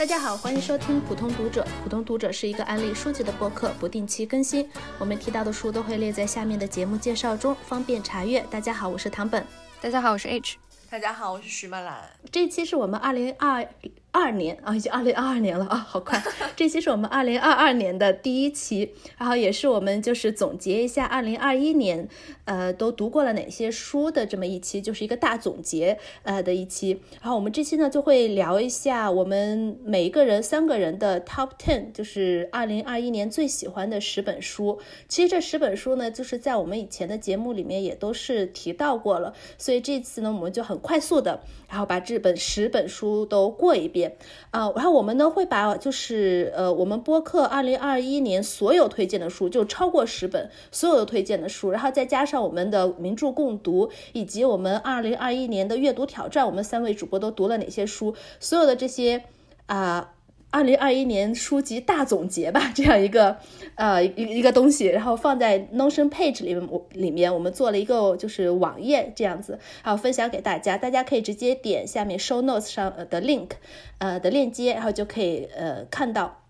大家好，欢迎收听普通读者。普通读者是一个安利书籍的播客，不定期更新。我们提到的书都会列在下面的节目介绍中，方便查阅。大家好，我是唐本。大家好，我是 H。大家好，我是徐曼兰。这一期是我们二零二。二年啊，已经二零二二年了啊，好快！这期是我们二零二二年的第一期，然后也是我们就是总结一下二零二一年，呃，都读过了哪些书的这么一期，就是一个大总结呃的一期。然后我们这期呢就会聊一下我们每一个人三个人的 top ten，就是二零二一年最喜欢的十本书。其实这十本书呢，就是在我们以前的节目里面也都是提到过了，所以这次呢我们就很快速的，然后把这本十本书都过一遍。啊，然后我们呢会把就是呃我们播客二零二一年所有推荐的书，就超过十本所有的推荐的书，然后再加上我们的名著共读，以及我们二零二一年的阅读挑战，我们三位主播都读了哪些书，所有的这些啊。二零二一年书籍大总结吧，这样一个呃一一个东西，然后放在 Notion Page 里面，我里面我们做了一个就是网页这样子，然后分享给大家，大家可以直接点下面 Show Notes 上的 link，呃的链接，然后就可以呃看到，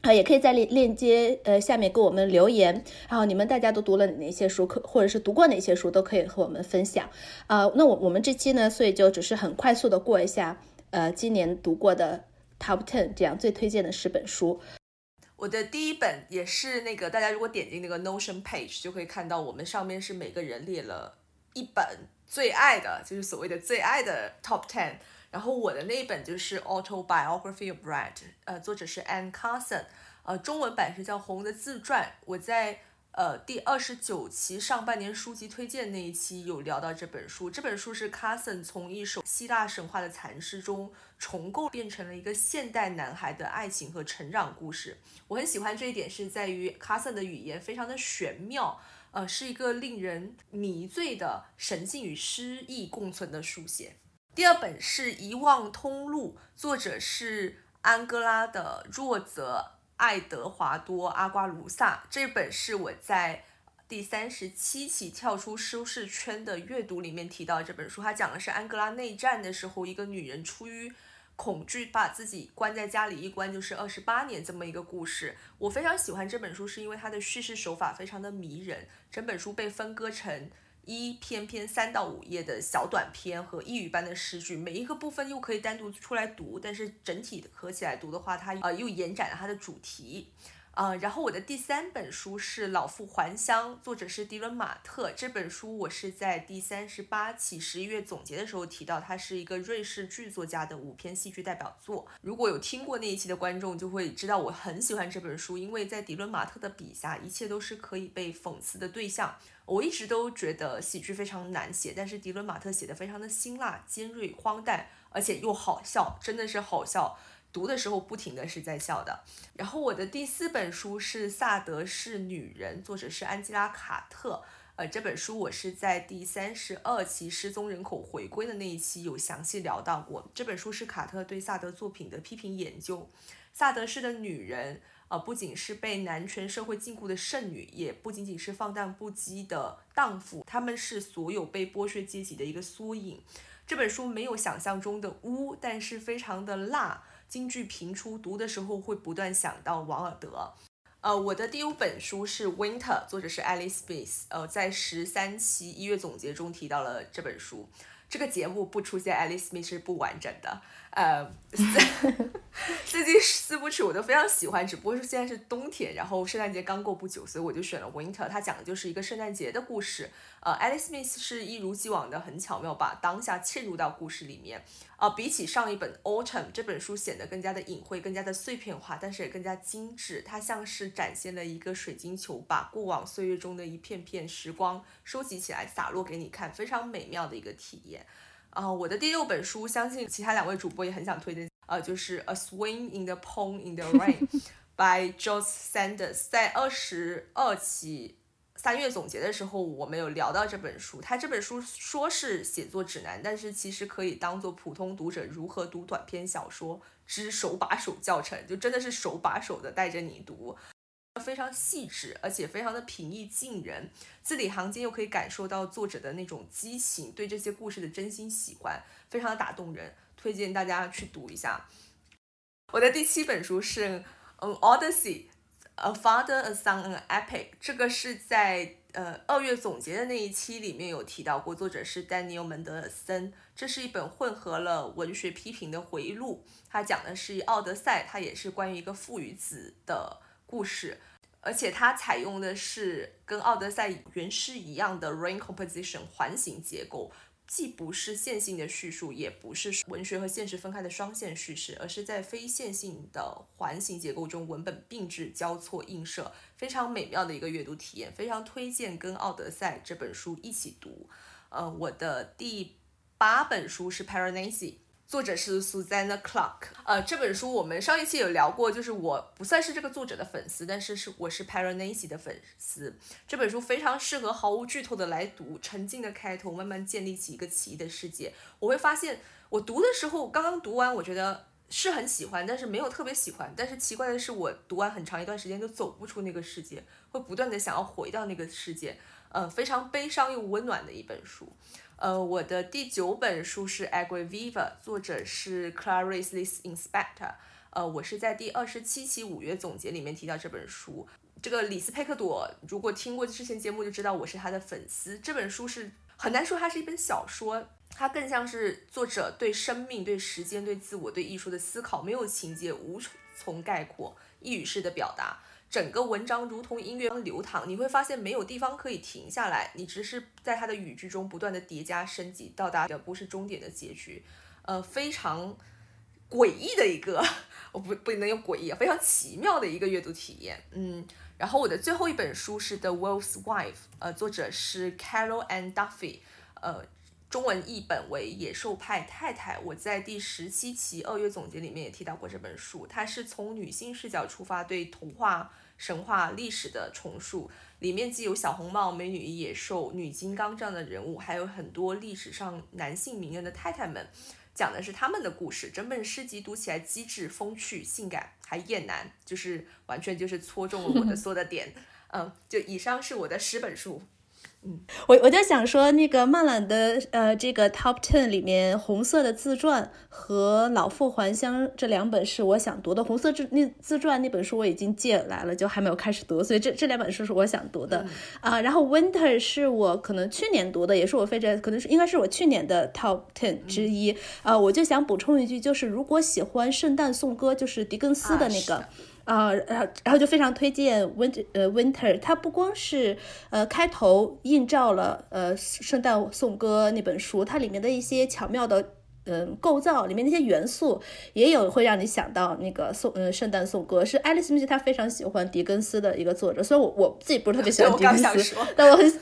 啊也可以在链链接呃下面给我们留言，然后你们大家都读了哪些书，可或者是读过哪些书，都可以和我们分享。啊，那我我们这期呢，所以就只是很快速的过一下，呃今年读过的。Top ten 这样最推荐的十本书，我的第一本也是那个大家如果点进那个 Notion page 就可以看到，我们上面是每个人列了一本最爱的，就是所谓的最爱的 Top ten。然后我的那一本就是 Autobiography of Brad，呃，作者是 Anne Carson，呃，中文版是叫《红的自传》。我在呃，第二十九期上半年书籍推荐那一期有聊到这本书。这本书是 Carson 从一首希腊神话的残诗中重构，变成了一个现代男孩的爱情和成长故事。我很喜欢这一点，是在于 Carson 的语言非常的玄妙，呃，是一个令人迷醉的神性与诗意共存的书写。第二本是《遗忘通路》，作者是安哥拉的若泽。爱德华多·阿瓜卢萨这本是我在第三十七期跳出舒适圈的阅读里面提到这本书，它讲的是安哥拉内战的时候，一个女人出于恐惧把自己关在家里，一关就是二十八年这么一个故事。我非常喜欢这本书，是因为它的叙事手法非常的迷人，整本书被分割成。一篇篇三到五页的小短篇和一语般的诗句，每一个部分又可以单独出来读，但是整体合起来读的话，它呃又延展了它的主题。呃，然后我的第三本书是《老妇还乡》，作者是迪伦马特。这本书我是在第三十八期十一月总结的时候提到，它是一个瑞士剧作家的五篇戏剧代表作。如果有听过那一期的观众就会知道，我很喜欢这本书，因为在迪伦马特的笔下，一切都是可以被讽刺的对象。我一直都觉得喜剧非常难写，但是迪伦马特写的非常的辛辣、尖锐、荒诞，而且又好笑，真的是好笑。读的时候不停的是在笑的。然后我的第四本书是《萨德是女人》，作者是安吉拉·卡特。呃，这本书我是在第三十二期失踪人口回归的那一期有详细聊到过。这本书是卡特对萨德作品的批评研究。萨德式的女人，呃，不仅是被男权社会禁锢的剩女，也不仅仅是放荡不羁的荡妇，她们是所有被剥削阶级的一个缩影。这本书没有想象中的污，但是非常的辣。京剧频出，读的时候会不断想到王尔德。呃，我的第五本书是《Winter》，作者是 Alice Smith。呃，在十三期一月总结中提到了这本书。这个节目不出现 Alice Smith 是不完整的。呃，最 近四 部曲我都非常喜欢，只不过是现在是冬天，然后圣诞节刚过不久，所以我就选了 Winter。它讲的就是一个圣诞节的故事。呃，Alice Smith 是一如既往的很巧妙，把当下嵌入到故事里面。呃，比起上一本 Autumn 这本书显得更加的隐晦，更加的碎片化，但是也更加精致。它像是展现了一个水晶球，把过往岁月中的一片片时光收集起来，洒落给你看，非常美妙的一个体验。啊，我的第六本书，相信其他两位主播也很想推荐，呃，就是《A Swing in the Pond in the Rain 》by Joss Sanders。在二十二期三月总结的时候，我们有聊到这本书。他这本书说是写作指南，但是其实可以当做普通读者如何读短篇小说之手把手教程，就真的是手把手的带着你读。非常细致，而且非常的平易近人，字里行间又可以感受到作者的那种激情，对这些故事的真心喜欢，非常的打动人，推荐大家去读一下。我的第七本书是嗯《Odyssey》，A Father, a Son, an Epic。这个是在呃二月总结的那一期里面有提到过，作者是丹尼尔·门德尔森。这是一本混合了文学批评的回忆录，它讲的是《奥德赛》，它也是关于一个父与子的故事，而且它采用的是跟《奥德赛》原诗一样的 rain composition 环形结构。既不是线性的叙述，也不是文学和现实分开的双线叙事，而是在非线性的环形结构中，文本并置交错映射，非常美妙的一个阅读体验，非常推荐跟《奥德赛》这本书一起读。呃，我的第八本书是《Paranasi》。作者是 Susanna Clark，呃，这本书我们上一期有聊过，就是我不算是这个作者的粉丝，但是是我是 p a r a n a s i 的粉丝。这本书非常适合毫无剧透的来读，沉浸的开头，慢慢建立起一个奇异的世界。我会发现，我读的时候刚刚读完，我觉得是很喜欢，但是没有特别喜欢。但是奇怪的是，我读完很长一段时间都走不出那个世界，会不断的想要回到那个世界。呃，非常悲伤又温暖的一本书。呃，我的第九本书是《Agriviva》，作者是 Clarice Lispector。呃，我是在第二十七期五月总结里面提到这本书。这个李斯佩克朵，如果听过之前节目就知道我是他的粉丝。这本书是很难说它是一本小说，它更像是作者对生命、对时间、对自我、对艺术的思考，没有情节，无从概括，一语式的表达。整个文章如同音乐流淌，你会发现没有地方可以停下来，你只是在它的语句中不断的叠加升级，到达的不是终点的结局，呃，非常诡异的一个，我不不能用诡异，非常奇妙的一个阅读体验，嗯，然后我的最后一本书是《The Wolf's Wife》，呃，作者是 Carol and Duffy，呃。中文译本为《野兽派太太》，我在第十七期二月总结里面也提到过这本书。它是从女性视角出发，对童话、神话、历史的重塑。里面既有小红帽、美女与野兽、女金刚这样的人物，还有很多历史上男性名人的太太们，讲的是他们的故事。整本诗集读起来机智、风趣、性感，还艳男，就是完全就是戳中了我的所有的点。嗯，就以上是我的十本书。我我就想说，那个曼兰的呃，这个 Top Ten 里面，红色的自传和老妇还乡这两本是我想读的。红色自那自传那本书我已经借来了，就还没有开始读，所以这这两本书是我想读的啊。然后 Winter 是我可能去年读的，也是我非常可能是应该是我去年的 Top Ten 之一啊。我就想补充一句，就是如果喜欢圣诞颂歌，就是狄更斯的那个。啊，啊然后然后就非常推荐 Winter，呃，Winter，它不光是呃开头映照了呃圣诞颂歌那本书，它里面的一些巧妙的。嗯，构造里面那些元素也有会让你想到那个颂，嗯，圣诞颂歌是爱丽丝·米奇，她非常喜欢狄更斯的一个作者。虽然我我自己不是特别喜欢狄更斯，但我很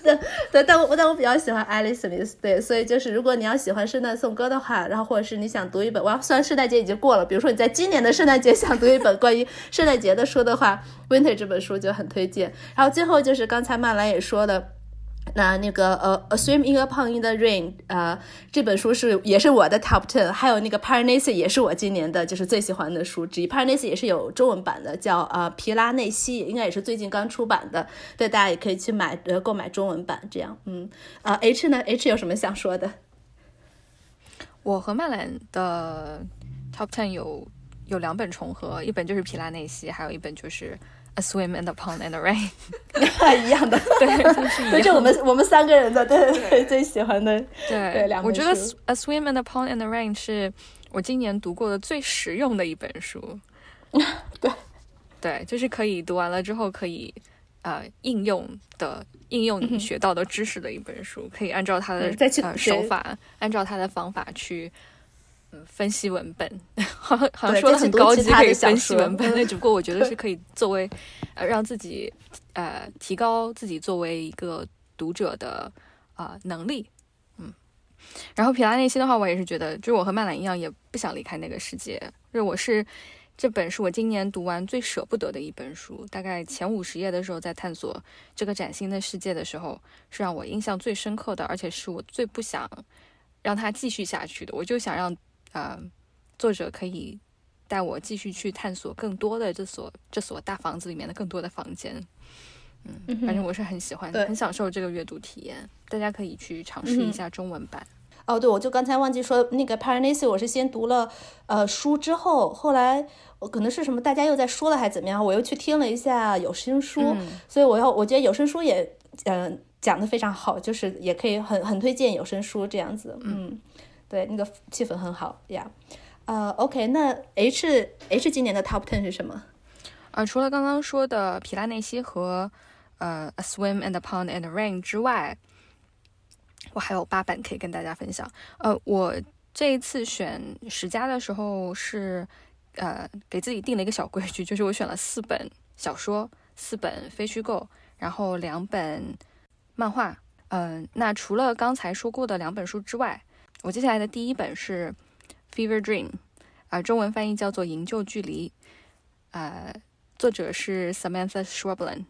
对，但我但我比较喜欢爱丽丝·米斯。对，所以就是如果你要喜欢圣诞颂歌的话，然后或者是你想读一本，哇，虽然圣诞节已经过了，比如说你在今年的圣诞节想读一本关于圣诞节的书的话，《Winter》这本书就很推荐。然后最后就是刚才曼兰也说的。那那个呃，《A Swim in a Pond in the Rain》呃，这本书是也是我的 Top Ten，还有那个《Piranesi》也是我今年的就是最喜欢的书之一，《Piranesi》也是有中文版的，叫呃《皮拉内西》，应该也是最近刚出版的，对，大家也可以去买呃购买中文版这样，嗯，啊，H 呢？H 有什么想说的？我和曼兰的 Top Ten 有有两本重合，一本就是《皮拉内西》，还有一本就是。A swim in the pond in the rain，一样的，对，就是我们我们三个人的对对 最喜欢的对两本。我觉得 A swim in the pond in the rain 是我今年读过的最实用的一本书。对对，就是可以读完了之后可以呃应用的应用你学到的知识的一本书，可以按照它的呃手法，按照它的方法去。分析文本，好像好像说的很高级，可以分析文本。那只不过我觉得是可以作为，呃，让自己呃提高自己作为一个读者的啊能力。嗯，然后皮拉内心的话，我也是觉得，就是我和曼兰一样，也不想离开那个世界。就是我是这本是我今年读完最舍不得的一本书。大概前五十页的时候，在探索这个崭新的世界的时候，是让我印象最深刻的，而且是我最不想让它继续下去的。我就想让。呃，作者可以带我继续去探索更多的这所这所大房子里面的更多的房间。嗯，反正我是很喜欢，很享受这个阅读体验。大家可以去尝试一下中文版。哦，对，我就刚才忘记说那个 p a r a n a s i 我是先读了呃书之后，后来我可能是什么大家又在说了还是怎么样，我又去听了一下有声书，所以我要我觉得有声书也嗯讲的非常好，就是也可以很很推荐有声书这样子，嗯，对，那个气氛很好呀。呃，OK，那 H H 今年的 Top Ten 是什么？呃，除了刚刚说的皮拉内西和呃 A Swim and a Pond and a Rain 之外，我还有八本可以跟大家分享。呃，我这一次选十佳的时候是呃给自己定了一个小规矩，就是我选了四本小说，四本非虚构，然后两本漫画。嗯，那除了刚才说过的两本书之外，我接下来的第一本是。Fever Dream，啊，中文翻译叫做《营救距离》，呃，作者是 Samantha Schweblin。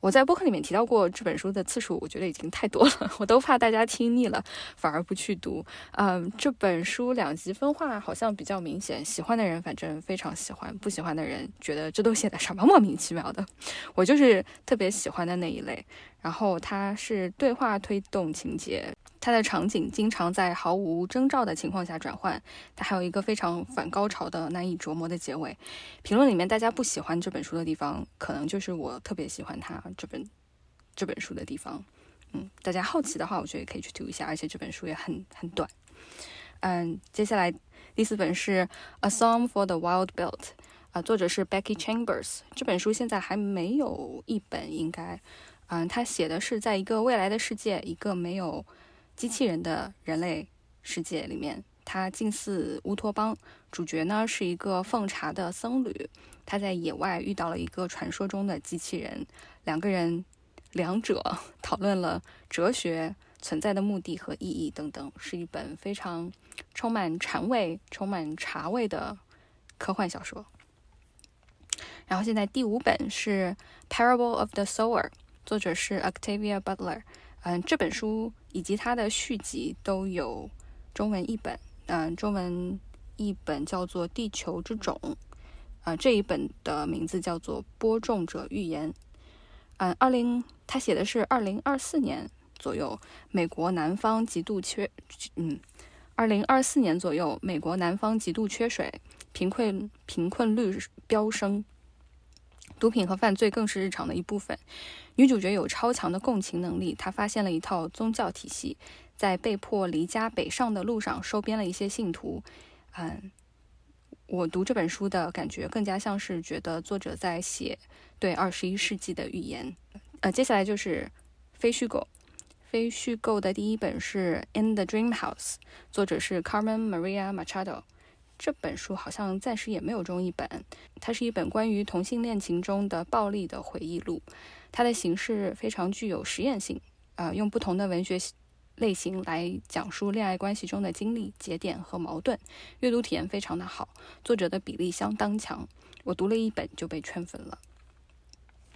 我在播客里面提到过这本书的次数，我觉得已经太多了，我都怕大家听腻了，反而不去读。嗯，这本书两极分化好像比较明显，喜欢的人反正非常喜欢，不喜欢的人觉得这都写的什么莫名其妙的。我就是特别喜欢的那一类。然后它是对话推动情节。它的场景经常在毫无征兆的情况下转换，它还有一个非常反高潮的难以琢磨的结尾。评论里面大家不喜欢这本书的地方，可能就是我特别喜欢它这本这本书的地方。嗯，大家好奇的话，我觉得可以去读一下，而且这本书也很很短。嗯，接下来第四本是《A Song for the Wild Built》，啊，作者是 Becky Chambers。这本书现在还没有一本，应该，嗯，他写的是在一个未来的世界，一个没有。机器人的人类世界里面，它近似乌托邦。主角呢是一个奉茶的僧侣，他在野外遇到了一个传说中的机器人，两个人两者讨论了哲学、存在的目的和意义等等，是一本非常充满禅味、充满茶味的科幻小说。然后现在第五本是《Parable of the Sower》，作者是 Octavia Butler。嗯，这本书以及它的续集都有中文译本。嗯，中文译本叫做《地球之种》，啊，这一本的名字叫做《播种者预言》。嗯，二零，他写的是二零二四年左右，美国南方极度缺，嗯，二零二四年左右，美国南方极度缺水，贫困贫困率飙升。毒品和犯罪更是日常的一部分。女主角有超强的共情能力，她发现了一套宗教体系，在被迫离家北上的路上收编了一些信徒。嗯，我读这本书的感觉更加像是觉得作者在写对二十一世纪的预言。呃，接下来就是非虚构，非虚构的第一本是《In the Dream House》，作者是 Carmen Maria Machado。这本书好像暂时也没有中译本。它是一本关于同性恋情中的暴力的回忆录。它的形式非常具有实验性，啊，用不同的文学类型来讲述恋爱关系中的经历、节点和矛盾，阅读体验非常的好。作者的比例相当强，我读了一本就被圈粉了。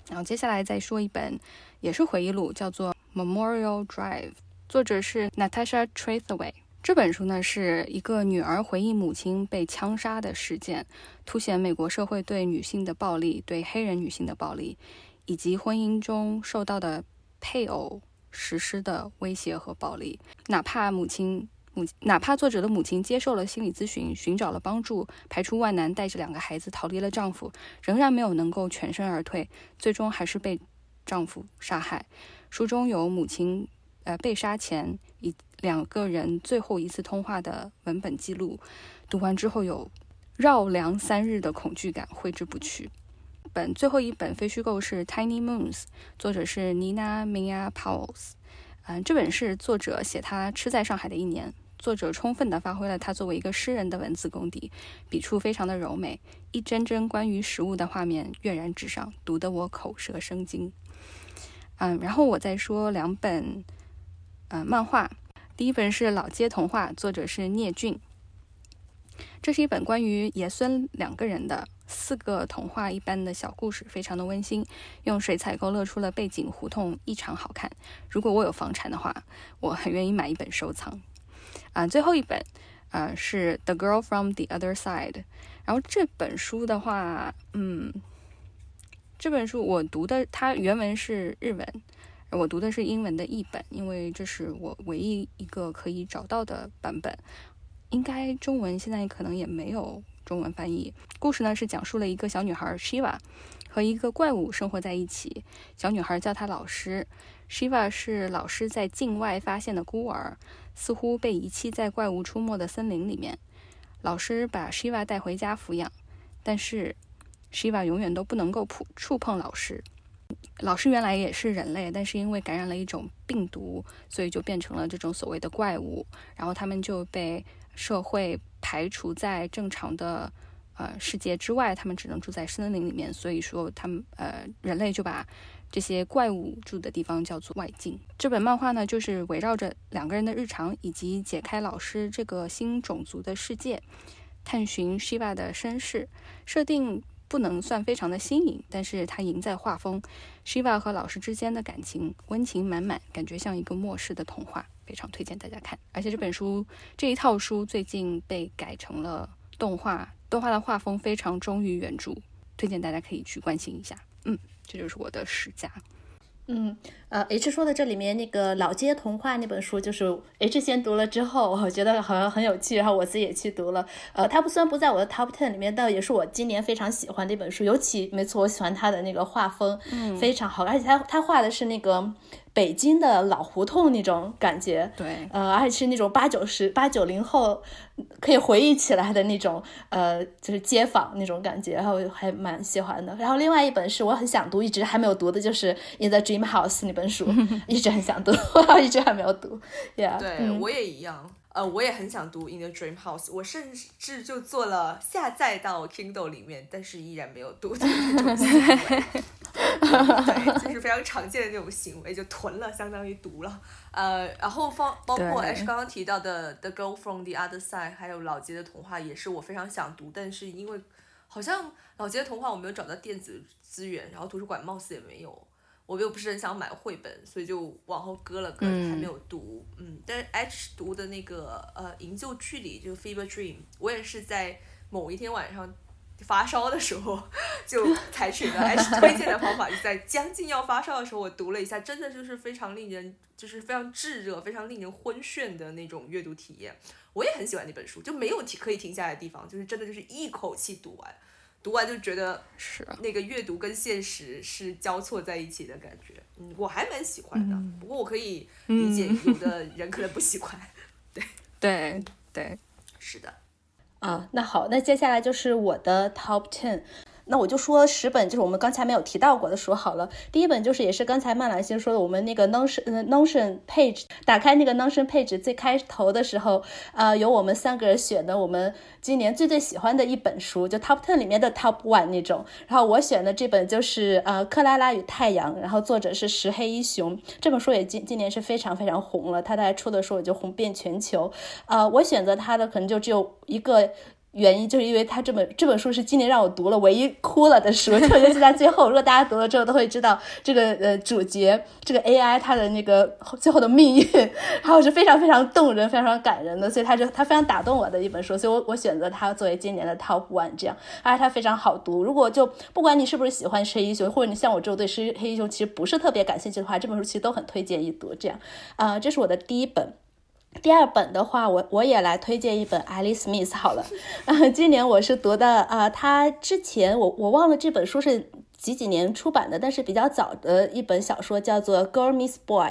然后接下来再说一本，也是回忆录，叫做《Memorial Drive》，作者是 Natasha Tretheway。这本书呢是一个女儿回忆母亲被枪杀的事件，凸显美国社会对女性的暴力，对黑人女性的暴力，以及婚姻中受到的配偶实施的威胁和暴力。哪怕母亲母，哪怕作者的母亲接受了心理咨询，寻找了帮助，排除万难带着两个孩子逃离了丈夫，仍然没有能够全身而退，最终还是被丈夫杀害。书中有母亲呃被杀前以。两个人最后一次通话的文本记录，读完之后有绕梁三日的恐惧感挥之不去。本最后一本非虚构是《Tiny Moons》，作者是 Nina Mia Powles。嗯，这本是作者写他吃在上海的一年。作者充分地发挥了他作为一个诗人的文字功底，笔触非常的柔美，一帧帧关于食物的画面跃然纸上，读得我口舌生津。嗯，然后我再说两本，嗯，漫画。第一本是《老街童话》，作者是聂俊。这是一本关于爷孙两个人的四个童话一般的小故事，非常的温馨，用水彩勾勒出了背景胡同，异常好看。如果我有房产的话，我很愿意买一本收藏。啊，最后一本，呃，是《The Girl from the Other Side》。然后这本书的话，嗯，这本书我读的，它原文是日文。我读的是英文的译本，因为这是我唯一一个可以找到的版本。应该中文现在可能也没有中文翻译。故事呢是讲述了一个小女孩 Shiva 和一个怪物生活在一起。小女孩叫她老师，Shiva 是老师在境外发现的孤儿，似乎被遗弃在怪物出没的森林里面。老师把 Shiva 带回家抚养，但是 Shiva 永远都不能够触触碰老师。老师原来也是人类，但是因为感染了一种病毒，所以就变成了这种所谓的怪物。然后他们就被社会排除在正常的呃世界之外，他们只能住在森林里面。所以说，他们呃人类就把这些怪物住的地方叫做外境。这本漫画呢，就是围绕着两个人的日常，以及解开老师这个新种族的世界，探寻 Shiva 的身世设定。不能算非常的新颖，但是它赢在画风。Shiva 和老师之间的感情温情满满，感觉像一个末世的童话，非常推荐大家看。而且这本书这一套书最近被改成了动画，动画的画风非常忠于原著，推荐大家可以去关心一下。嗯，这就是我的十佳。嗯，呃，H 说的这里面那个老街童话那本书，就是 H 先读了之后，我觉得好像很有趣，然后我自己也去读了。呃，它不虽然不在我的 Top Ten 里面，但也是我今年非常喜欢的一本书。尤其，没错，我喜欢它的那个画风，嗯，非常好，而且它它画的是那个。北京的老胡同那种感觉，对，呃，而且是那种八九十八九零后可以回忆起来的那种，呃，就是街坊那种感觉，然后还蛮喜欢的。然后另外一本是我很想读，一直还没有读的，就是《In the Dream House》那本书，一直很想读，一直还没有读。Yeah，对我也一样。呃，我也很想读《In the Dream House》，我甚至就做了下载到 Kindle 里面，但是依然没有读的那种行为。对，就是非常常见的那种行为，就囤了，相当于读了。呃，然后方包括 H 刚刚提到的《The Girl from the Other Side》，还有老杰的童话，也是我非常想读，但是因为好像老杰的童话我没有找到电子资源，然后图书馆貌似也没有。我又不是很想买绘本，所以就往后搁了搁，还没有读。嗯，但是 H 读的那个呃《营救距离》就是《Fever Dream》，我也是在某一天晚上发烧的时候 就 采取了 H 推荐的方法，就在将近要发烧的时候，我读了一下，真的就是非常令人就是非常炙热、非常令人昏眩的那种阅读体验。我也很喜欢那本书，就没有停可以停下来的地方，就是真的就是一口气读完。读完就觉得是那个阅读跟现实是交错在一起的感觉，嗯，我还蛮喜欢的。不过我可以理解有的人可能不喜欢，对对对，是的。啊，那好，那接下来就是我的 top ten。那我就说十本，就是我们刚才没有提到过的书好了。第一本就是也是刚才曼兰先说的，我们那个 Notion Notion page，打开那个 Notion page 最开头的时候，呃，有我们三个人选的我们今年最最喜欢的一本书，就 Top Ten 里面的 Top One 那种。然后我选的这本就是呃《克拉拉与太阳》，然后作者是石黑一雄。这本书也今今年是非常非常红了，它在出的时候就红遍全球。呃，我选择它的可能就只有一个。原因就是因为他这本这本书是今年让我读了唯一哭了的书，特别是在最后。如果大家读了之后都会知道这个呃主角这个 AI 它的那个最后的命运，然后是非常非常动人、非常感人的，所以它就它非常打动我的一本书，所以我我选择它作为今年的 Top One 这样，而且它非常好读。如果就不管你是不是喜欢黑英雄，或者你像我这种对黑黑英雄其实不是特别感兴趣的话，这本书其实都很推荐一读。这样啊，这是我的第一本。第二本的话，我我也来推荐一本艾丽斯·米斯好了，啊，今年我是读的啊，他之前我我忘了这本书是。几几年出版的，但是比较早的一本小说叫做《Girl Miss Boy》，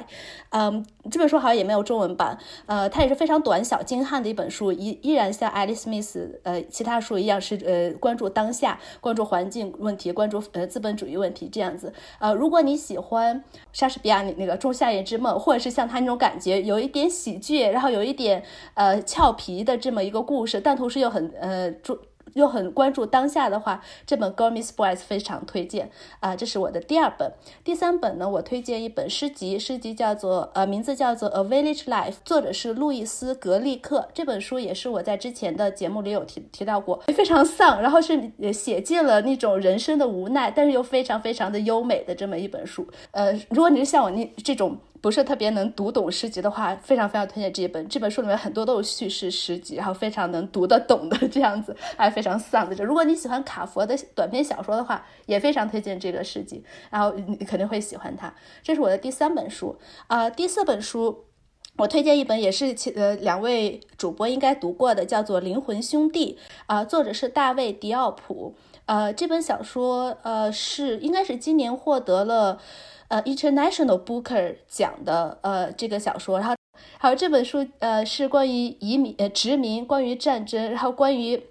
嗯，这本书好像也没有中文版，呃，它也是非常短小精悍的一本书，依依然像 Alice Smith 呃其他书一样是呃关注当下，关注环境问题，关注呃资本主义问题这样子。呃，如果你喜欢莎士比亚那那个《仲夏夜之梦》，或者是像他那种感觉有一点喜剧，然后有一点呃俏皮的这么一个故事，但同时又很呃注。又很关注当下的话，这本《Girl Miss Boys》非常推荐啊！这是我的第二本，第三本呢，我推荐一本诗集，诗集叫做呃，名字叫做《A Village Life》，作者是路易斯·格利克。这本书也是我在之前的节目里有提提到过，非常丧，然后是写尽了那种人生的无奈，但是又非常非常的优美的这么一本书。呃，如果你是像我那这种不是特别能读懂诗集的话，非常非常推荐这一本。这本书里面很多都是叙事诗集，然后非常能读得懂的这样子，还非常丧的。如果你喜欢卡佛的短篇小说的话，也非常推荐这个诗集，然后你肯定会喜欢它。这是我的第三本书啊，第四本书我推荐一本，也是其呃两位主播应该读过的，叫做《灵魂兄弟》啊，作者是大卫·迪奥普。呃，这本小说呃是应该是今年获得了。呃，International Booker 奖的呃这个小说，然后还有这本书呃是关于移民呃殖民，关于战争，然后关于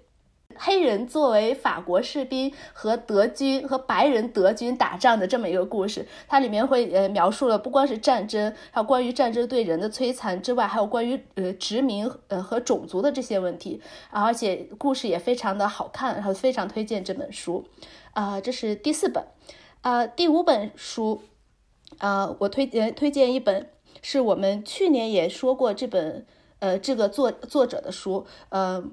黑人作为法国士兵和德军和白人德军打仗的这么一个故事。它里面会呃描述了不光是战争，还有关于战争对人的摧残之外，还有关于呃殖民呃和种族的这些问题，而且故事也非常的好看，然后非常推荐这本书。啊，这是第四本，啊，第五本书。呃，我推荐推荐一本，是我们去年也说过这本，呃，这个作作者的书，呃，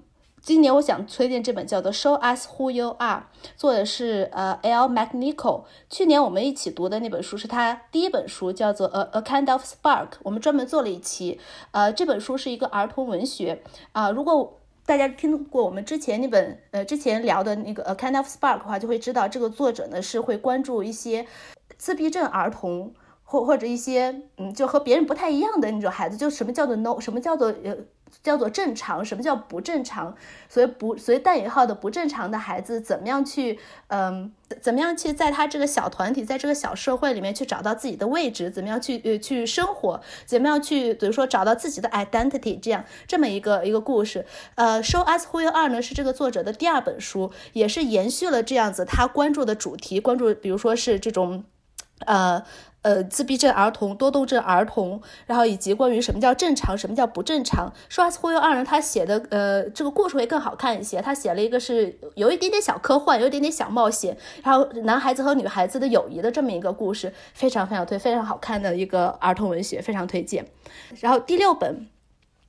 今年我想推荐这本叫做《Show Us Who You Are》，作者是呃 L. McNichol。去年我们一起读的那本书是他第一本书，叫做《A A Kind of Spark》，我们专门做了一期。呃，这本书是一个儿童文学啊。如果大家听过我们之前那本，呃，之前聊的那个《A Kind of Spark》的话，就会知道这个作者呢是会关注一些。自闭症儿童，或或者一些，嗯，就和别人不太一样的那种孩子，就什么叫做 no，什么叫做呃，叫做正常，什么叫不正常？所以不，所以带引号的不正常的孩子，怎么样去，嗯，怎么样去在他这个小团体，在这个小社会里面去找到自己的位置？怎么样去呃去生活？怎么样去，比如说找到自己的 identity？这样这么一个一个故事。呃，Show Us Who You Are 呢是这个作者的第二本书，也是延续了这样子他关注的主题，关注比如说是这种。呃呃，自闭症儿童、多动症儿童，然后以及关于什么叫正常，什么叫不正常。说忽悠二人他写的呃这个故事会更好看一些。他写了一个是有一点点小科幻，有一点点小冒险，然后男孩子和女孩子的友谊的这么一个故事，非常非常推，非常好看的一个儿童文学，非常推荐。然后第六本。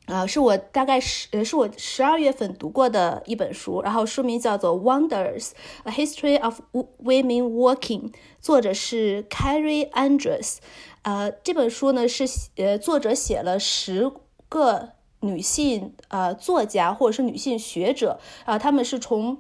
啊，是我大概十呃，是我十二月份读过的一本书，然后书名叫做《Wonders: A History of Women Walking》，作者是 Carrie Andrews。呃，这本书呢是呃，作者写了十个女性呃作家或者是女性学者啊，他们是从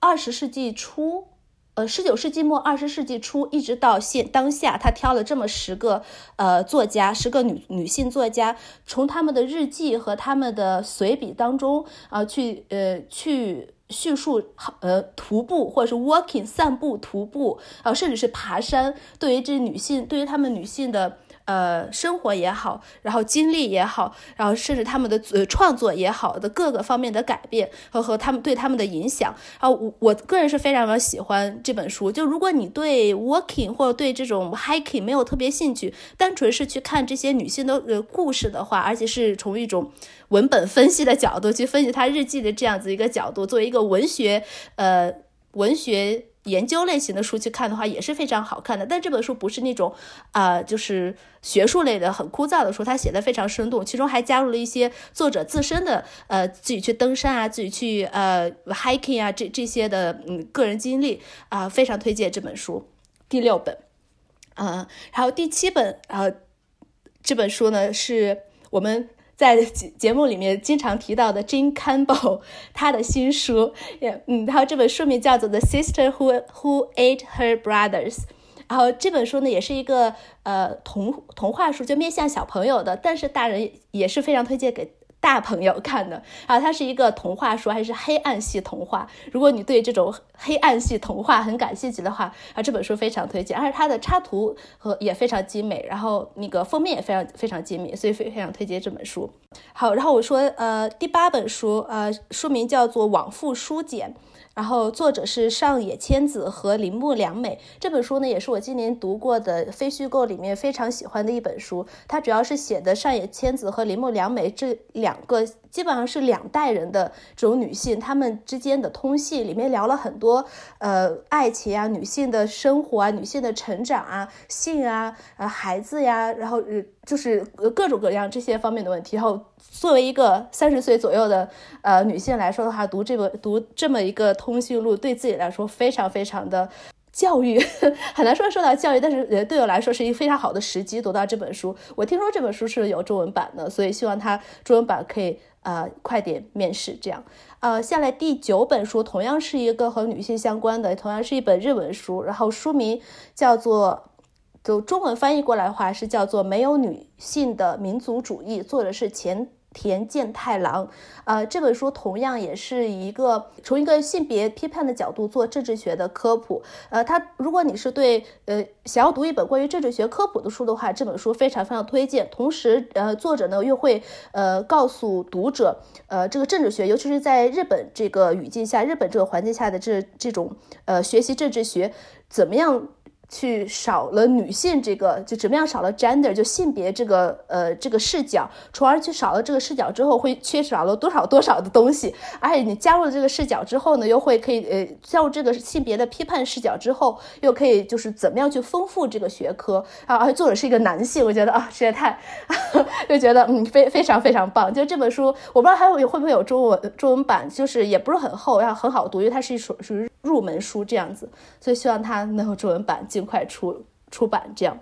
二十世纪初。呃，十九世纪末二十世纪初，一直到现当下，他挑了这么十个呃作家，十个女女性作家，从他们的日记和他们的随笔当中啊，去呃去叙述呃徒步或者是 walking 散步徒步啊，甚至是爬山，对于这女性，对于他们女性的。呃，生活也好，然后经历也好，然后甚至他们的呃创作也好的各个方面的改变和和他们对他们的影响啊，我我个人是非常的喜欢这本书。就如果你对 walking 或者对这种 hiking 没有特别兴趣，单纯是去看这些女性的呃故事的话，而且是从一种文本分析的角度去分析她日记的这样子一个角度，作为一个文学呃文学。研究类型的书去看的话也是非常好看的，但这本书不是那种，啊，就是学术类的很枯燥的书，它写的非常生动，其中还加入了一些作者自身的，呃，自己去登山啊，自己去呃 hiking 啊，这这些的嗯个人经历啊，非常推荐这本书。第六本，啊，然后第七本，啊，这本书呢是我们。在节节目里面经常提到的 Jane Campbell，他的新书，也嗯，然后这本书名叫做《The Sister Who Who Ate Her Brothers》，然后这本书呢也是一个呃童童话书，就面向小朋友的，但是大人也是非常推荐给。大朋友看的啊，它是一个童话书，还是黑暗系童话？如果你对这种黑暗系童话很感兴趣的话，啊，这本书非常推荐。而且它的插图和也非常精美，然后那个封面也非常非常精美，所以非非常推荐这本书。好，然后我说，呃，第八本书，呃，书名叫做《往复书简》。然后作者是上野千子和铃木良美。这本书呢，也是我今年读过的非虚构里面非常喜欢的一本书。它主要是写的上野千子和铃木良美这两个，基本上是两代人的这种女性，她们之间的通信，里面聊了很多呃爱情啊、女性的生活啊、女性的成长啊、性啊、呃孩子呀，然后呃就是各种各样这些方面的问题。然后作为一个三十岁左右的呃女性来说的话，读这本读这么一个。通讯录对自己来说非常非常的教育，很难说受到教育，但是呃，对我来说是一个非常好的时机读到这本书。我听说这本书是有中文版的，所以希望它中文版可以呃快点面试。这样，呃，下来第九本书同样是一个和女性相关的，同样是一本日文书，然后书名叫做，就中文翻译过来的话是叫做《没有女性的民族主义》，作者是前。田健太郎，呃，这本书同样也是一个从一个性别批判的角度做政治学的科普。呃，他如果你是对呃想要读一本关于政治学科普的书的话，这本书非常非常推荐。同时，呃，作者呢又会呃告诉读者，呃，这个政治学，尤其是在日本这个语境下、日本这个环境下的这这种呃学习政治学怎么样。去少了女性这个，就怎么样少了 gender 就性别这个呃这个视角，从而去少了这个视角之后，会缺少了多少多少的东西。而且你加入了这个视角之后呢，又会可以呃加入这个性别的批判视角之后，又可以就是怎么样去丰富这个学科啊？而且作者是一个男性，我觉得啊实在太 就觉得嗯非非常非常棒。就这本书，我不知道还会会不会有中文中文版，就是也不是很厚，然后很好读，因为它是一属属于入门书这样子，所以希望它能有中文版。尽快出出版，这样，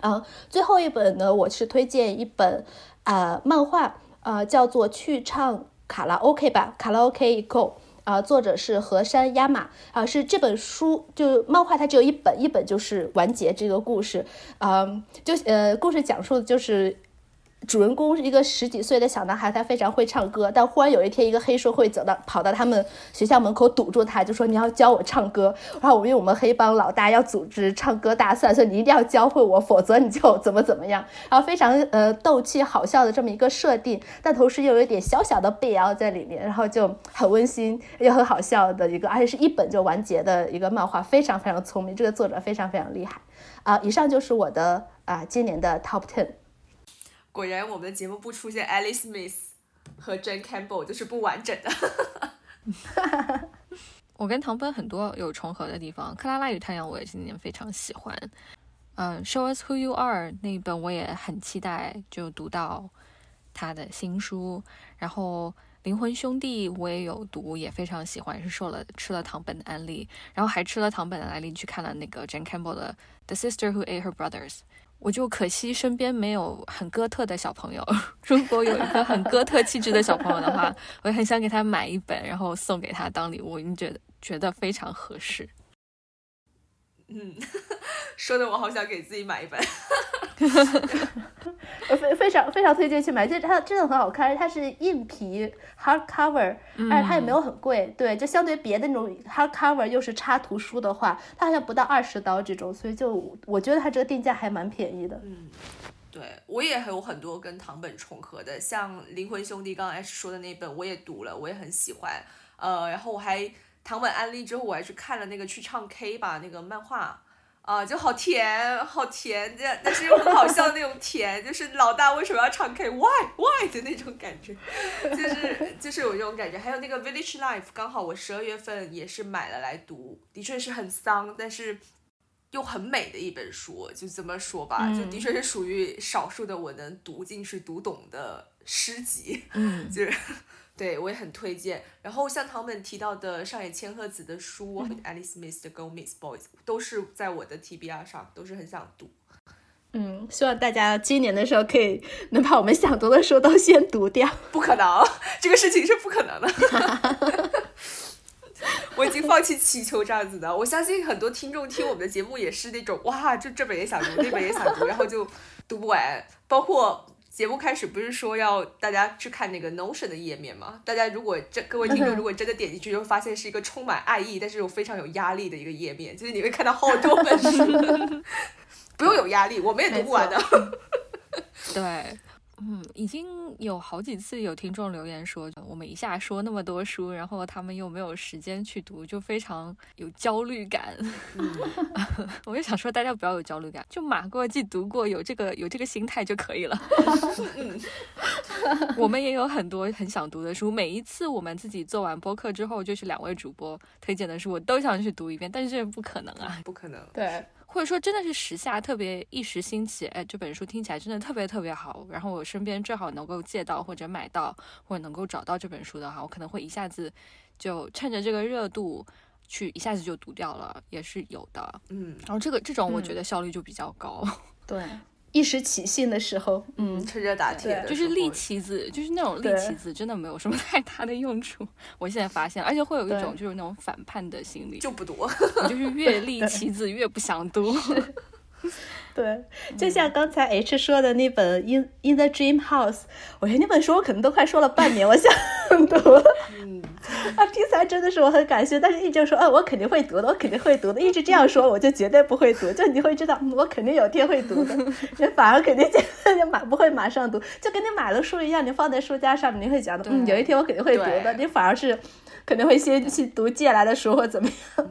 啊，最后一本呢，我是推荐一本啊漫画，啊叫做去唱卡拉 OK 吧，卡拉 OK Go，啊，作者是河山亚马，啊，是这本书就漫画它只有一本，一本就是完结这个故事，啊，就呃故事讲述的就是。主人公是一个十几岁的小男孩，他非常会唱歌，但忽然有一天，一个黑社会走到跑到他们学校门口堵住他，就说你要教我唱歌。然后我们我们黑帮老大要组织唱歌大赛，所以你一定要教会我，否则你就怎么怎么样。然后非常呃逗趣好笑的这么一个设定，但同时又有一点小小的 BL 在里面，然后就很温馨又很好笑的一个，而且是一本就完结的一个漫画，非常非常聪明，这个作者非常非常厉害啊！以上就是我的啊今年的 Top Ten。果然，我们的节目不出现 Alice Smith 和 Jane Campbell 就是不完整的。我跟唐本很多有重合的地方，《克拉拉与太阳》我也今年非常喜欢。嗯，《Show Us Who You Are》那一本我也很期待，就读到他的新书。然后，《灵魂兄弟》我也有读，也非常喜欢，是受了吃了唐本的安利，然后还吃了唐本的安利去看了那个 Jane Campbell 的《The Sister Who Ate Her Brothers》。我就可惜身边没有很哥特的小朋友。如果有一个很哥特气质的小朋友的话，我也很想给他买一本，然后送给他当礼物。你觉得觉得非常合适？嗯，说的我好想给自己买一本。非非常非常推荐去买，就它真的很好看，它是硬皮 hard cover，而且它也没有很贵，对，就相对别的那种 hard cover 又是插图书的话，它好像不到二十刀这种，所以就我觉得它这个定价还蛮便宜的。嗯，对我也有很多跟唐本重合的，像灵魂兄弟刚刚 H 说的那本我也读了，我也很喜欢。呃，然后我还唐本安利之后，我还去看了那个去唱 K 吧那个漫画。啊，就好甜，好甜，这但是又很好笑的那种甜，就是老大为什么要唱 K，Why Why 的那种感觉，就是就是有这种感觉。还有那个 Village Life，刚好我十二月份也是买了来读，的确是很丧，但是又很美的一本书，就这么说吧，就的确是属于少数的我能读进去、读懂的诗集，嗯，就是。对，我也很推荐。然后像唐本提到的上野千鹤子的书，Alice Smith 的《Go Miss Boys》都是在我的 TBR 上，都是很想读。嗯，希望大家今年的时候可以能把我们想读的书都先读掉。不可能，这个事情是不可能的。我已经放弃祈求这样子的。我相信很多听众听我们的节目也是那种，哇，就这本也想读，那本也想读，然后就读不完，包括。节目开始不是说要大家去看那个 Notion 的页面吗？大家如果这各位听众如果真的点进去，就会发现是一个充满爱意，但是又非常有压力的一个页面，就是你会看到好多本书，不用有压力，我们也读不完的。对。嗯，已经有好几次有听众留言说，我们一下说那么多书，然后他们又没有时间去读，就非常有焦虑感。嗯 我就想说，大家不要有焦虑感，就马过记读过，有这个有这个心态就可以了。嗯 我们也有很多很想读的书，每一次我们自己做完播客之后，就是两位主播推荐的书，我都想去读一遍，但是这不可能啊，不可能。对。或者说真的是时下特别一时兴起，哎，这本书听起来真的特别特别好。然后我身边正好能够借到或者买到或者能够找到这本书的话，我可能会一下子就趁着这个热度去一下子就读掉了，也是有的。嗯，然后这个这种我觉得效率就比较高。对。一时起兴的时候，嗯，趁热打铁，就是立旗子，就是那种立旗子，真的没有什么太大的用处。我现在发现，而且会有一种就是那种反叛的心理，就不读，就是越立旗子越不想读。对，就像刚才 H 说的那本《In In the Dream House》，我觉得那本书我可能都快说了半年，我想读。嗯，啊，题材真的是我很感兴趣，但是一直说，嗯，我肯定会读的，我肯定会读的，一直这样说，我就绝对不会读。就你会知道，我肯定有天会读的，你反而肯定就马不会马上读，就跟你买了书一样，你放在书架上面，你会讲的，嗯，有一天我肯定会读的，你反而是肯定会先去读借来的书或怎么样。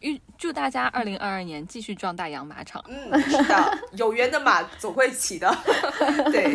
预祝大家二零二二年继续壮大养马场。嗯，是的，有缘的马总会骑的。对，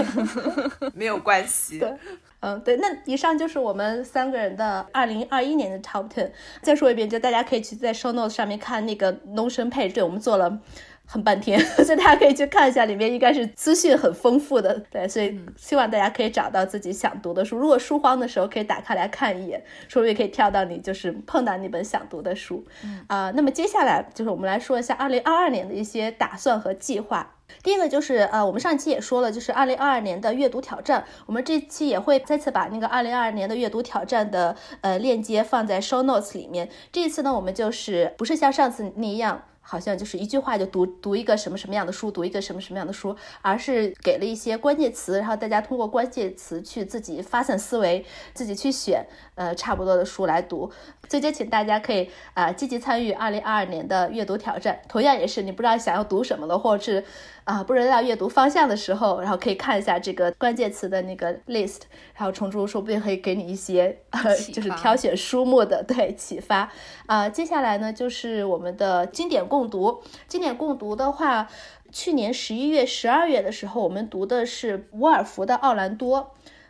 没有关系。对，嗯，对。那以上就是我们三个人的二零二一年的 Top Ten。再说一遍，就大家可以去在 Show Notes 上面看那个 Notion Page，对我们做了。很半天，所以大家可以去看一下，里面应该是资讯很丰富的。对，所以希望大家可以找到自己想读的书。如果书荒的时候，可以打开来看一眼，说不定可以跳到你就是碰到那本想读的书。啊，那么接下来就是我们来说一下二零二二年的一些打算和计划。第一个就是呃，我们上期也说了，就是二零二二年的阅读挑战。我们这期也会再次把那个二零二二年的阅读挑战的呃链接放在 show notes 里面。这一次呢，我们就是不是像上次那样。好像就是一句话就读读一个什么什么样的书，读一个什么什么样的书，而是给了一些关键词，然后大家通过关键词去自己发散思维，自己去选呃差不多的书来读。所以就请大家可以啊积极参与二零二二年的阅读挑战。同样也是你不知道想要读什么了，或者是啊不知道阅读方向的时候，然后可以看一下这个关键词的那个 list，然后虫虫说不定可以给你一些呃就是挑选书目的对启发啊。接下来呢就是我们的经典共读，经典共读的话，去年十一月、十二月的时候，我们读的是伍尔夫的《奥兰多》。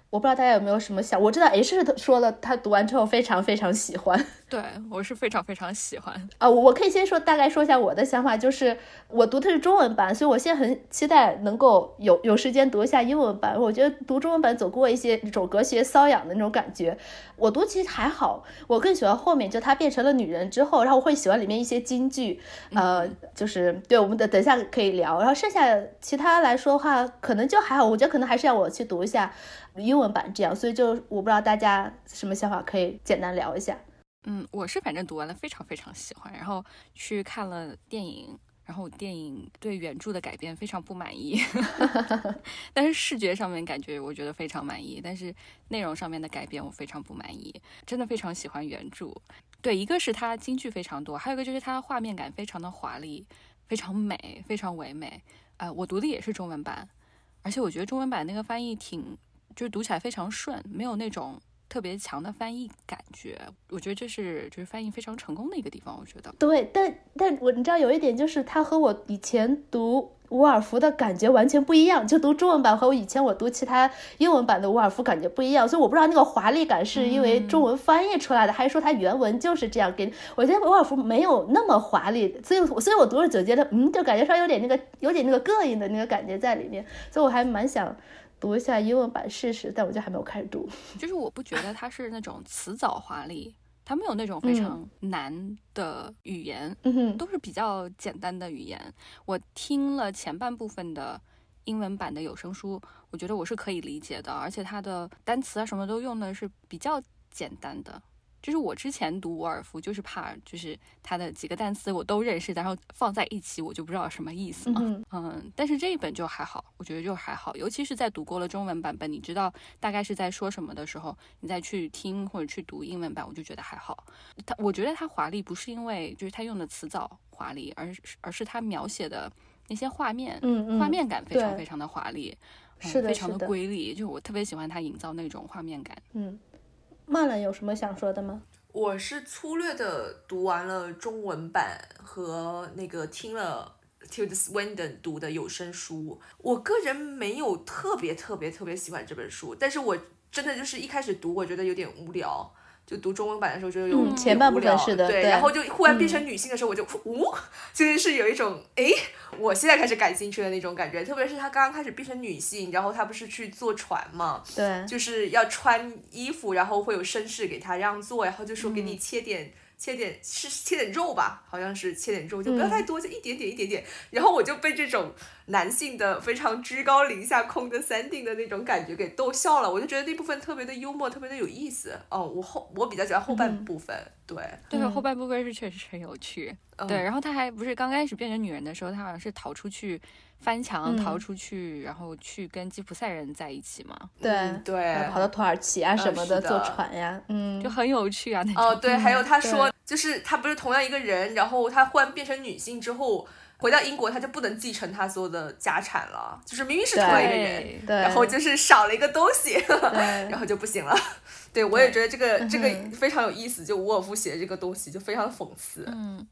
我不知道大家有没有什么想，我知道 H 说了，他读完之后非常非常喜欢。对我是非常非常喜欢啊！我可以先说大概说一下我的想法，就是我读的是中文版，所以我现在很期待能够有有时间读一下英文版。我觉得读中文版总给我一些那种隔靴搔痒的那种感觉。我读其实还好，我更喜欢后面就她变成了女人之后，然后我会喜欢里面一些金句，呃，就是对我们的等下可以聊。然后剩下其他来说的话，可能就还好。我觉得可能还是要我去读一下。英文版这样，所以就我不知道大家什么想法，可以简单聊一下。嗯，我是反正读完了非常非常喜欢，然后去看了电影，然后电影对原著的改编非常不满意，但是视觉上面感觉我觉得非常满意，但是内容上面的改编我非常不满意。真的非常喜欢原著，对，一个是它金句非常多，还有一个就是它画面感非常的华丽，非常美，非常唯美。呃，我读的也是中文版，而且我觉得中文版那个翻译挺。就是读起来非常顺，没有那种特别强的翻译感觉。我觉得这是就是翻译非常成功的一个地方。我觉得对，但但我你知道有一点就是它和我以前读伍尔夫的感觉完全不一样。就读中文版和我以前我读其他英文版的伍尔夫感觉不一样，所以我不知道那个华丽感是因为中文翻译出来的，还是说它原文就是这样给。我觉得伍尔夫没有那么华丽，所以所以我读着就觉得嗯，就感觉上有点那个有点那个膈应的那个感觉在里面，所以我还蛮想。读一下英文版试试，但我就还没有开始读。就是我不觉得它是那种词藻华丽，它没有那种非常难的语言，嗯都是比较简单的语言。我听了前半部分的英文版的有声书，我觉得我是可以理解的，而且它的单词啊什么都用的是比较简单的。就是我之前读伍尔夫，就是怕就是他的几个单词我都认识，然后放在一起我就不知道什么意思嘛。嗯，但是这一本就还好，我觉得就还好，尤其是在读过了中文版本，你知道大概是在说什么的时候，你再去听或者去读英文版，我就觉得还好。他我觉得他华丽不是因为就是他用的词藻华丽，而是而是他描写的那些画面，嗯画面感非常非常的华丽，是的，非常的瑰丽，就我特别喜欢他营造那种画面感，嗯。曼兰有什么想说的吗？我是粗略的读完了中文版和那个听了 Tilda Swinton 读的有声书。我个人没有特别特别特别喜欢这本书，但是我真的就是一开始读，我觉得有点无聊。就读中文版的时候，觉得有前半部分是的，对，然后就忽然变成女性的时候，我就呜，其实是有一种哎，我现在开始感兴趣的那种感觉。特别是她刚刚开始变成女性，然后她不是去坐船嘛，对，就是要穿衣服，然后会有绅士给她让座，然后就说给你切点切点是切点肉吧，好像是切点肉，就不要太多，就一点点一点点。然后我就被这种男性的非常居高临下、空的 sending 的那种感觉给逗笑了。我就觉得那部分特别的幽默，特别的有意思。哦，我后我比较喜欢后半部分，对对，后半部分是确实很有趣。对，然后他还不是刚开始变成女人的时候，他好像是逃出去。翻墙逃出去，然后去跟吉普赛人在一起嘛？对对，跑到土耳其啊什么的，坐船呀，嗯，就很有趣啊。那哦，对，还有他说，就是他不是同样一个人，然后他忽然变成女性之后，回到英国他就不能继承他所有的家产了，就是明明是同一个人，然后就是少了一个东西，然后就不行了。对，我也觉得这个这个非常有意思，就伍尔夫写的这个东西就非常的讽刺。嗯，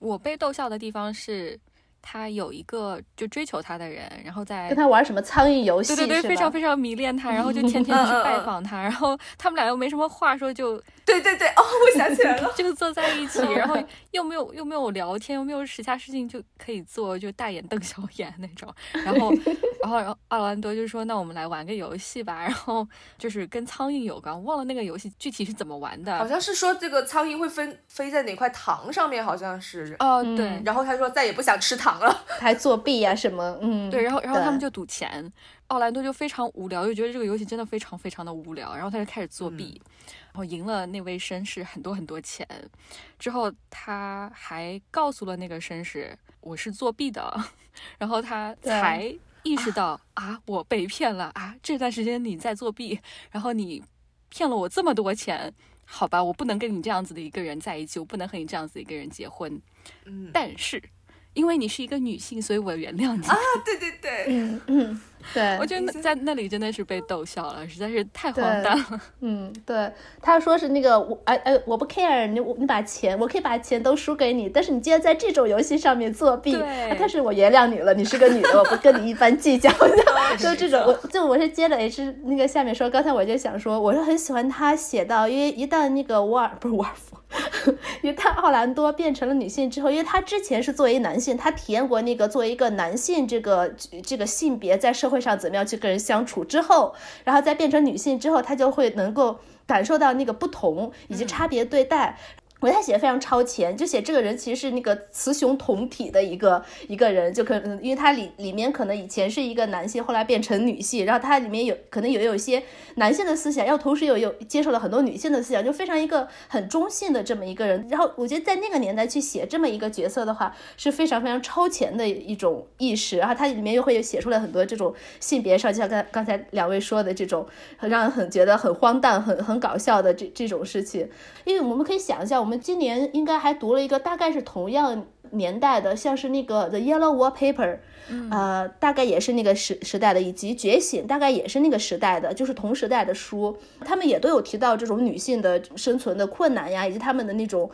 我被逗笑的地方是。他有一个就追求他的人，然后在跟他玩什么苍蝇游戏，对对对，非常非常迷恋他，然后就天 天去拜访他，然后他们俩又没什么话说，就对对对，哦，我想起来了，就坐在一起，然后 又没有又没有聊天，又没有其他事情就可以做，就大眼瞪小眼那种，然后然后然后奥兰多就说，那我们来玩个游戏吧，然后就是跟苍蝇有关，忘了那个游戏具体是怎么玩的，好像是说这个苍蝇会飞飞在哪块糖上面，好像是。哦对，然后他说再也不想吃糖。了，还作弊呀什么？嗯，对，然后然后他们就赌钱，奥兰多就非常无聊，就觉得这个游戏真的非常非常的无聊，然后他就开始作弊，然后赢了那位绅士很多很多钱，之后他还告诉了那个绅士我是作弊的，然后他才意识到啊我被骗了啊这段时间你在作弊，然后你骗了我这么多钱，好吧我不能跟你这样子的一个人在一起，我不能和你这样子一个人结婚，嗯，但是。因为你是一个女性，所以我原谅你啊！对对对，嗯嗯，对，我觉得在那里真的是被逗笑了，实在是太荒诞了。嗯，对，他说是那个我哎哎，我不 care 你你把钱，我可以把钱都输给你，但是你竟然在这种游戏上面作弊，但是我原谅你了，你是个女的，我不跟你一般计较。就这种，我就我是接着 H 那个下面说，刚才我就想说，我是很喜欢他写到，因为一旦那个沃尔不是沃尔夫。因为他奥兰多变成了女性之后，因为他之前是作为男性，他体验过那个作为一个男性这个这个性别在社会上怎么样去跟人相处之后，然后再变成女性之后，她就会能够感受到那个不同以及差别对待。我觉得他写的非常超前，就写这个人其实是那个雌雄同体的一个一个人，就可能因为他里里面可能以前是一个男性，后来变成女性，然后他里面有可能有有一些男性的思想，要同时有有接受了很多女性的思想，就非常一个很中性的这么一个人。然后我觉得在那个年代去写这么一个角色的话，是非常非常超前的一种意识。然后他里面又会有写出来很多这种性别上，就像刚刚才两位说的这种，让人很觉得很荒诞、很很搞笑的这这种事情。因为我们可以想一下，我们。我们今年应该还读了一个，大概是同样年代的，像是那个《The Yellow Wallpaper》，呃，大概也是那个时时代的，以及《觉醒》，大概也是那个时代的，就是同时代的书，他们也都有提到这种女性的生存的困难呀，以及他们的那种。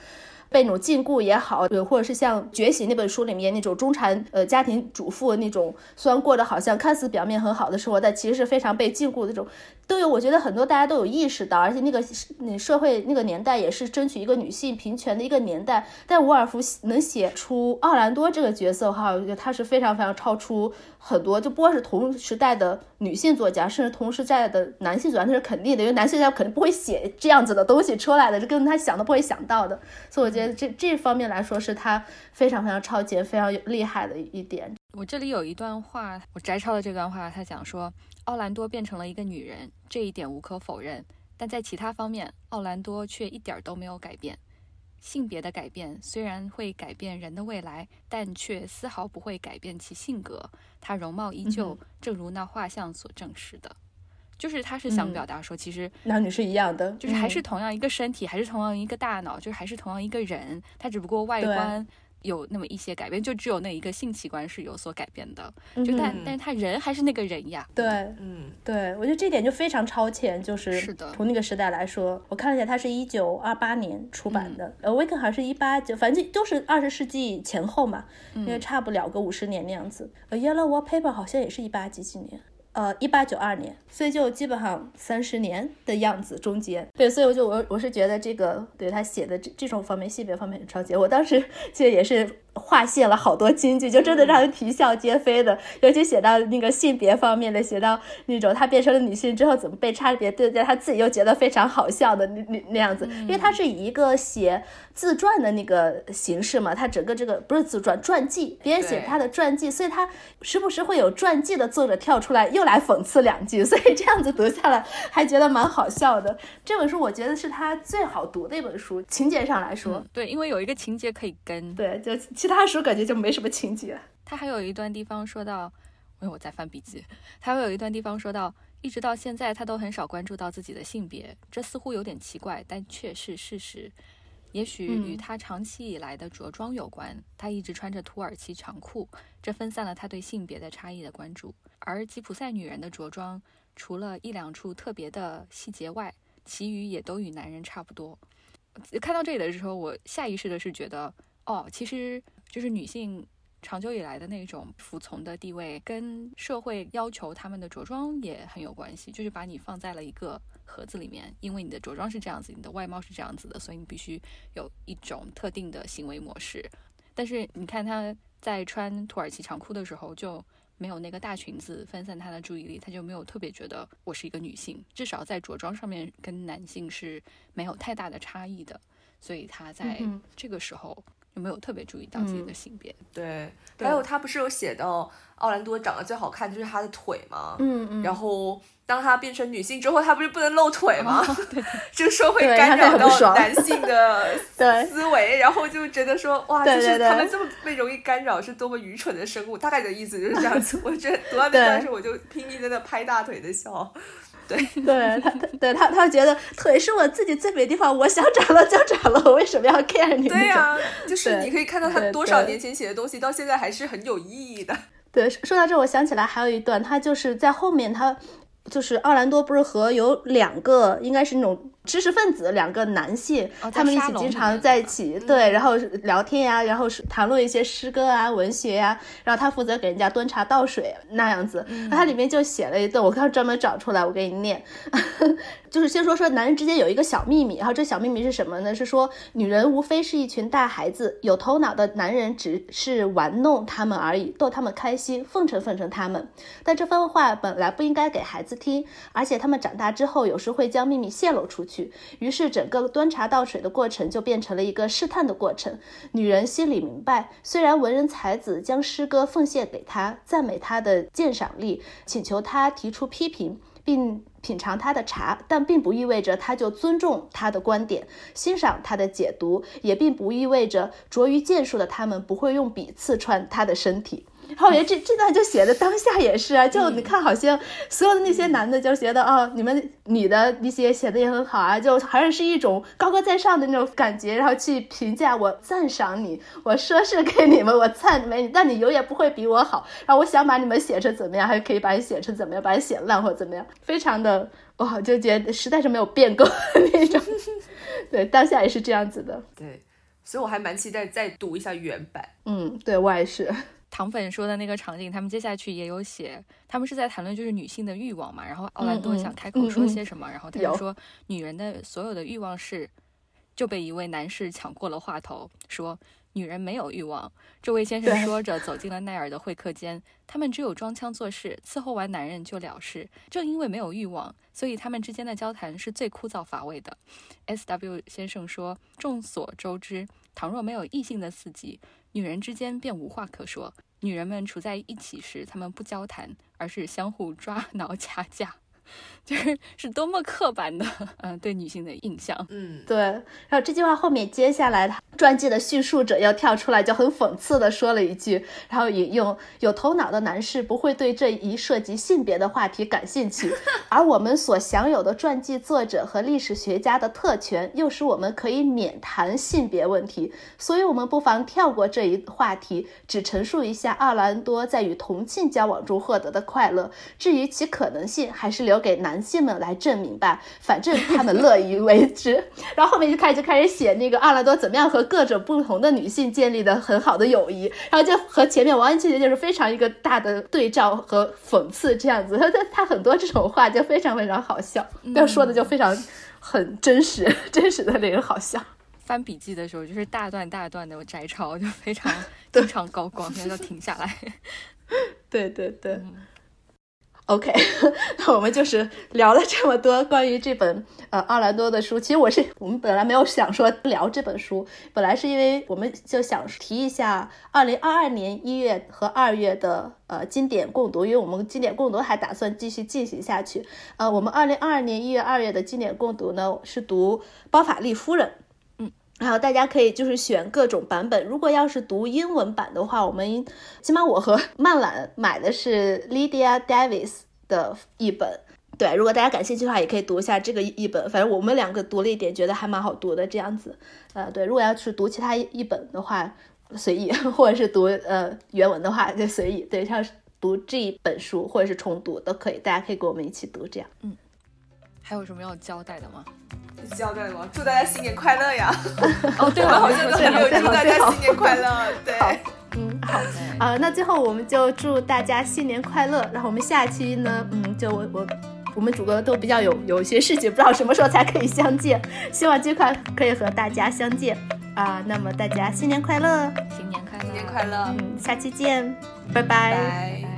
被那种禁锢也好，对，或者是像《觉醒》那本书里面那种中产呃家庭主妇那种，虽然过得好像看似表面很好的生活，但其实是非常被禁锢的这种，都有。我觉得很多大家都有意识到，而且那个那社会那个年代也是争取一个女性平权的一个年代。但伍尔夫能写出奥兰多这个角色哈，我觉得他是非常非常超出。很多就不光是同时代的女性作家，甚至同时代的男性作家，那是肯定的，因为男性作家肯定不会写这样子的东西出来的，这跟他想都不会想到的。所以我觉得这这方面来说，是他非常非常超前、非常厉害的一点。我这里有一段话，我摘抄了这段话，他讲说，奥兰多变成了一个女人，这一点无可否认，但在其他方面，奥兰多却一点都没有改变。性别的改变虽然会改变人的未来，但却丝毫不会改变其性格。她容貌依旧，正如那画像所证实的。就是他是想表达说，其实男女是一样的，就是还是同样一个身体，还是同样一个大脑，就是还是同样一个人。他只不过外观。有那么一些改变，就只有那一个性器官是有所改变的，就但但是他人还是那个人呀。对，嗯，对，我觉得这点就非常超前，就是是的，从那个时代来说，我看了一下，它是一九二八年出版的，呃，威肯好像是一八九，反正都是二十世纪前后嘛，因为差不了个五十年那样子。呃，Yellow Wallpaper 好像也是一八几几年。呃，一八九二年，所以就基本上三十年的样子，中间对，所以我就我我是觉得这个对他写的这这种方面性别方面很超前。我当时 其实也是划线了好多金句，就真的让人啼笑皆非的。尤其写到那个性别方面的，写到那种她变成了女性之后怎么被差别对待，她自己又觉得非常好笑的那那那样子。因为她是以一个写自传的那个形式嘛，她整个这个不是自传传记，别人写她的传记，所以她时不时会有传记的作者跳出来又来讽刺两句，所以这样子读下来还觉得蛮好笑的。这本书我觉得是她最好读的一本书，情节上来说，对，因为有一个情节可以跟，对，就他书感觉就没什么情节。他还有一段地方说到，因为我在翻笔记，他会有一段地方说到，一直到现在他都很少关注到自己的性别，这似乎有点奇怪，但却是事实。也许与他长期以来的着装有关，他一直穿着土耳其长裤，这分散了他对性别的差异的关注。而吉普赛女人的着装，除了一两处特别的细节外，其余也都与男人差不多。看到这里的时候，我下意识的是觉得，哦，其实就是女性长久以来的那种服从的地位，跟社会要求他们的着装也很有关系，就是把你放在了一个盒子里面，因为你的着装是这样子，你的外貌是这样子的，所以你必须有一种特定的行为模式。但是你看她在穿土耳其长裤的时候，就。没有那个大裙子分散他的注意力，他就没有特别觉得我是一个女性，至少在着装上面跟男性是没有太大的差异的，所以他在这个时候就没有特别注意到自己的性别。对，还有他不是有写到奥兰多长得最好看就是他的腿吗？嗯嗯，然后。当他变成女性之后，他不是不能露腿吗？这个说会干扰到男性的 思维，然后就觉得说，哇，就是他们这么被容易干扰，是多么愚蠢的生物。大概的意思就是这样子。我觉得读到那段时，我就拼命在那拍大腿的笑。对，对他，对他，他觉得腿是我自己最美的地方，我想长了就长了，我为什么要 care 你？对呀，就是你可以看到他多少年前写的东西，到现在还是很有意义的。对，说到这，我想起来还有一段，他就是在后面他。就是奥兰多不是和有两个，应该是那种。知识分子两个男性，他们一起经常在一起，对，然后聊天呀，然后谈论一些诗歌啊、文学呀，然后他负责给人家端茶倒水那样子。他里面就写了一段，我刚专门找出来，我给你念，就是先说说男人之间有一个小秘密，然后这小秘密是什么呢？是说女人无非是一群大孩子，有头脑的男人只是玩弄他们而已，逗他们开心，奉承奉承他们。但这番话本来不应该给孩子听，而且他们长大之后有时会将秘密泄露出去。于是，整个端茶倒水的过程就变成了一个试探的过程。女人心里明白，虽然文人才子将诗歌奉献给他，赞美他的鉴赏力，请求他提出批评，并品尝他的茶，但并不意味着他就尊重他的观点，欣赏他的解读，也并不意味着拙于剑术的他们不会用笔刺穿他的身体。后我觉得这这段就写的当下也是啊，就你看，好像所有的那些男的就觉得哦，你们女的那些写的也很好啊，就好像是一种高高在上的那种感觉，然后去评价我、赞赏你，我说是给你们，我赞美你，但你永远不会比我好。然后我想把你们写成怎么样，还可以把你写成怎么样，把你写烂或者怎么样，非常的哇，就觉得实在是没有变过 那种。对，当下也是这样子的。对，所以我还蛮期待再读一下原版。嗯，对我也是。糖粉说的那个场景，他们接下去也有写，他们是在谈论就是女性的欲望嘛。然后奥兰多想开口说些什么，然后他就说，女人的所有的欲望是，就被一位男士抢过了话头，说女人没有欲望。这位先生说着走进了奈尔的会客间，他们只有装腔作势，伺候完男人就了事。正因为没有欲望，所以他们之间的交谈是最枯燥乏味的。S W 先生说，众所周知，倘若没有异性的刺激。女人之间便无话可说。女人们处在一起时，她们不交谈，而是相互抓挠 掐架。就是是多么刻板的，嗯，对女性的印象，嗯，对。然后这句话后面接下来，他传记的叙述者要跳出来，就很讽刺的说了一句，然后引用：有头脑的男士不会对这一涉及性别的话题感兴趣，而我们所享有的传记作者和历史学家的特权，又使我们可以免谈性别问题。所以，我们不妨跳过这一话题，只陈述一下奥兰多在与同性交往中获得的快乐。至于其可能性，还是留。给男性们来证明吧，反正他们乐于为之。然后后面就开始就开始写那个阿拉多怎么样和各种不同的女性建立的很好的友谊，然后就和前面完完全全就是非常一个大的对照和讽刺这样子。他 他他很多这种话就非常非常好笑，要说的就非常很真实，真实的令人好笑。翻笔记的时候，就是大段大段的摘抄，就非常经常高光，现在要停下来。对对对。OK，那我们就是聊了这么多关于这本呃奥兰多的书。其实我是我们本来没有想说聊这本书，本来是因为我们就想提一下二零二二年一月和二月的呃经典共读，因为我们经典共读还打算继续进行下去。呃，我们二零二二年一月二月的经典共读呢是读《包法利夫人》。然后大家可以就是选各种版本。如果要是读英文版的话，我们起码我和曼兰买的是 Lydia Davis 的一本。对，如果大家感兴趣的话，也可以读一下这个一本。反正我们两个读了一点，觉得还蛮好读的这样子。呃，对，如果要是读其他一本的话，随意；或者是读呃原文的话，就随意。对，像是读这一本书或者是重读都可以，大家可以跟我们一起读这样。嗯，还有什么要交代的吗？交代吗？祝大家新年快乐呀！哦，对了，好像都没有祝大家新年快乐。对，嗯，好啊，那最后我们就祝大家新年快乐。然后我们下期呢，嗯，就我我我们主播都比较有有一些事情，不知道什么时候才可以相见，希望尽快可以和大家相见啊。那么大家新年快乐，新年快乐，新年快乐，嗯，下期见，拜拜。